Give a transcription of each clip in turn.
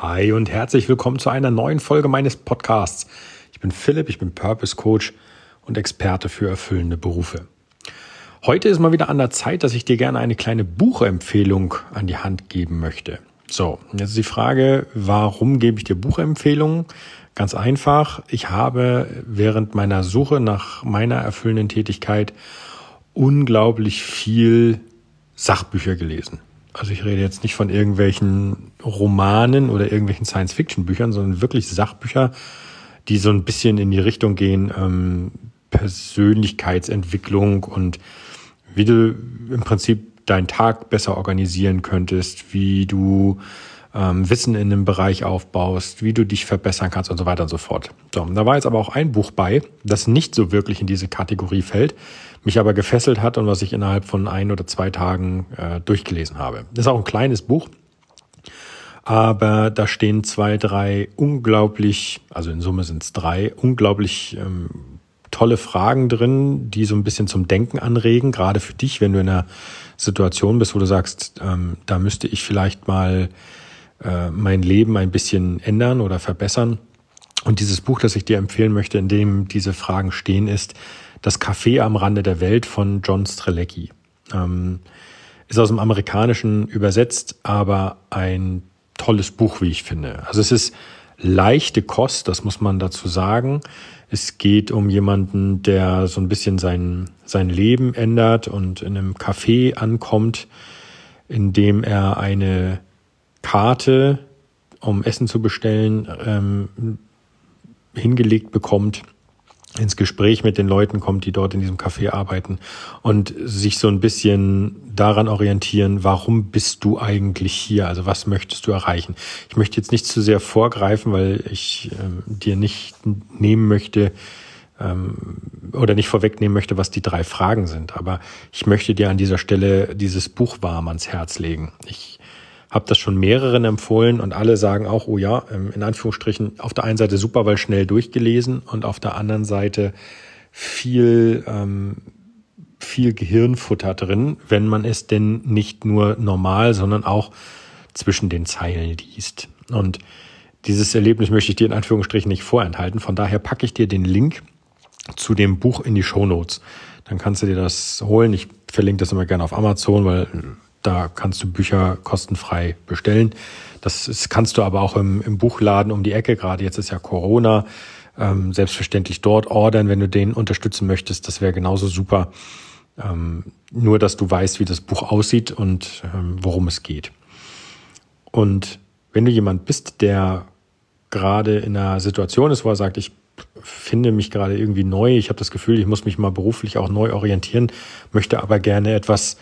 Hi und herzlich willkommen zu einer neuen Folge meines Podcasts. Ich bin Philipp, ich bin Purpose Coach und Experte für erfüllende Berufe. Heute ist mal wieder an der Zeit, dass ich dir gerne eine kleine Buchempfehlung an die Hand geben möchte. So, jetzt ist die Frage, warum gebe ich dir Buchempfehlungen? Ganz einfach, ich habe während meiner Suche nach meiner erfüllenden Tätigkeit unglaublich viel Sachbücher gelesen. Also ich rede jetzt nicht von irgendwelchen Romanen oder irgendwelchen Science-Fiction-Büchern, sondern wirklich Sachbücher, die so ein bisschen in die Richtung gehen, ähm, Persönlichkeitsentwicklung und wie du im Prinzip deinen Tag besser organisieren könntest, wie du ähm, Wissen in einem Bereich aufbaust, wie du dich verbessern kannst und so weiter und so fort. So, da war jetzt aber auch ein Buch bei, das nicht so wirklich in diese Kategorie fällt, mich aber gefesselt hat und was ich innerhalb von ein oder zwei Tagen äh, durchgelesen habe. Ist auch ein kleines Buch, aber da stehen zwei, drei unglaublich, also in Summe sind es drei, unglaublich ähm, tolle Fragen drin, die so ein bisschen zum Denken anregen, gerade für dich, wenn du in einer Situation bist, wo du sagst, ähm, da müsste ich vielleicht mal äh, mein Leben ein bisschen ändern oder verbessern. Und dieses Buch, das ich dir empfehlen möchte, in dem diese Fragen stehen, ist Das Café am Rande der Welt von John Strelecki. Ähm, ist aus dem Amerikanischen übersetzt, aber ein tolles Buch, wie ich finde. Also es ist leichte Kost, das muss man dazu sagen. Es geht um jemanden, der so ein bisschen sein, sein Leben ändert und in einem Café ankommt, in dem er eine Karte, um Essen zu bestellen, ähm, hingelegt bekommt, ins Gespräch mit den Leuten kommt, die dort in diesem Café arbeiten und sich so ein bisschen daran orientieren, warum bist du eigentlich hier? Also was möchtest du erreichen? Ich möchte jetzt nicht zu sehr vorgreifen, weil ich ähm, dir nicht nehmen möchte ähm, oder nicht vorwegnehmen möchte, was die drei Fragen sind. Aber ich möchte dir an dieser Stelle dieses Buch warm ans Herz legen. Ich habe das schon mehreren empfohlen und alle sagen auch, oh ja, ähm, in Anführungsstrichen, auf der einen Seite super, weil schnell durchgelesen und auf der anderen Seite viel, ähm, viel Gehirnfutter drin, wenn man es denn nicht nur normal, sondern auch zwischen den Zeilen liest. Und dieses Erlebnis möchte ich dir in Anführungsstrichen nicht vorenthalten. Von daher packe ich dir den Link zu dem Buch in die Show Notes. Dann kannst du dir das holen. Ich verlinke das immer gerne auf Amazon, weil da kannst du Bücher kostenfrei bestellen. Das ist, kannst du aber auch im, im Buchladen um die Ecke, gerade jetzt ist ja Corona, ähm, selbstverständlich dort ordern, wenn du den unterstützen möchtest. Das wäre genauso super. Ähm, nur, dass du weißt, wie das Buch aussieht und ähm, worum es geht. Und wenn du jemand bist, der gerade in einer Situation ist, wo er sagt, ich finde mich gerade irgendwie neu, ich habe das Gefühl, ich muss mich mal beruflich auch neu orientieren, möchte aber gerne etwas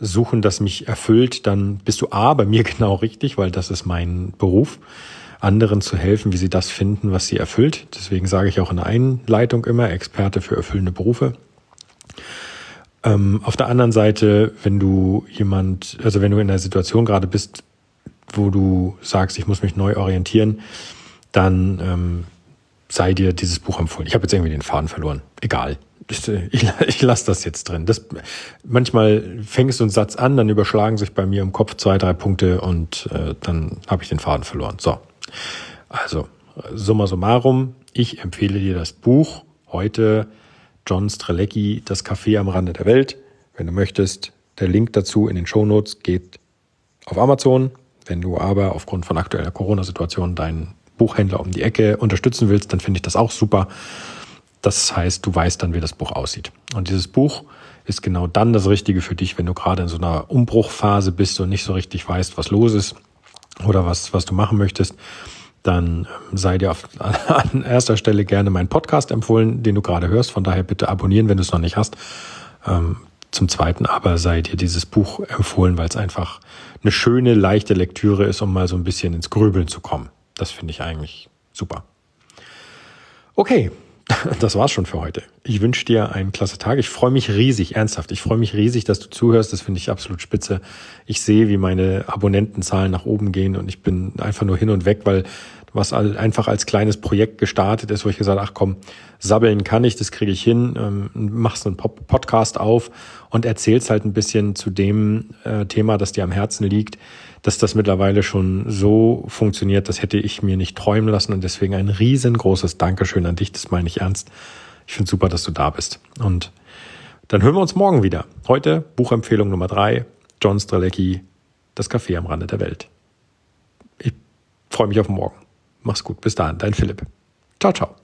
suchen, das mich erfüllt, dann bist du A bei mir genau richtig, weil das ist mein Beruf, anderen zu helfen, wie sie das finden, was sie erfüllt. Deswegen sage ich auch in der Einleitung immer Experte für erfüllende Berufe. Ähm, auf der anderen Seite, wenn du jemand, also wenn du in einer Situation gerade bist, wo du sagst, ich muss mich neu orientieren, dann ähm, sei dir dieses Buch empfohlen. Ich habe jetzt irgendwie den Faden verloren. Egal ich, ich, lasse das jetzt drin. Das, manchmal fängst du einen Satz an, dann überschlagen sich bei mir im Kopf zwei, drei Punkte und äh, dann habe ich den Faden verloren. So, also summa summarum, ich empfehle dir das Buch heute John Strelecki, Das Café am Rande der Welt. Wenn du möchtest, der Link dazu in den Show Notes geht auf Amazon. Wenn du aber aufgrund von aktueller Corona-Situation deinen Buchhändler um die Ecke unterstützen willst, dann finde ich das auch super. Das heißt, du weißt dann, wie das Buch aussieht. Und dieses Buch ist genau dann das Richtige für dich, wenn du gerade in so einer Umbruchphase bist und nicht so richtig weißt, was los ist oder was, was du machen möchtest. Dann ähm, sei dir auf, an erster Stelle gerne mein Podcast empfohlen, den du gerade hörst. Von daher bitte abonnieren, wenn du es noch nicht hast. Ähm, zum Zweiten aber sei dir dieses Buch empfohlen, weil es einfach eine schöne, leichte Lektüre ist, um mal so ein bisschen ins Grübeln zu kommen. Das finde ich eigentlich super. Okay, das war's schon für heute. Ich wünsche dir einen klasse Tag. Ich freue mich riesig, ernsthaft. Ich freue mich riesig, dass du zuhörst. Das finde ich absolut spitze. Ich sehe, wie meine Abonnentenzahlen nach oben gehen und ich bin einfach nur hin und weg, weil was einfach als kleines Projekt gestartet ist, wo ich gesagt, ach komm, sabbeln kann ich, das kriege ich hin, ähm, machst einen Podcast auf und erzählst halt ein bisschen zu dem äh, Thema, das dir am Herzen liegt. dass das mittlerweile schon so funktioniert, das hätte ich mir nicht träumen lassen und deswegen ein riesengroßes Dankeschön an dich, das meine ich ernst. Ich finde super, dass du da bist. Und dann hören wir uns morgen wieder. Heute Buchempfehlung Nummer drei, John Strelecki, Das Café am Rande der Welt. Ich freue mich auf morgen. Mach's gut. Bis dahin, dein Philipp. Ciao, ciao.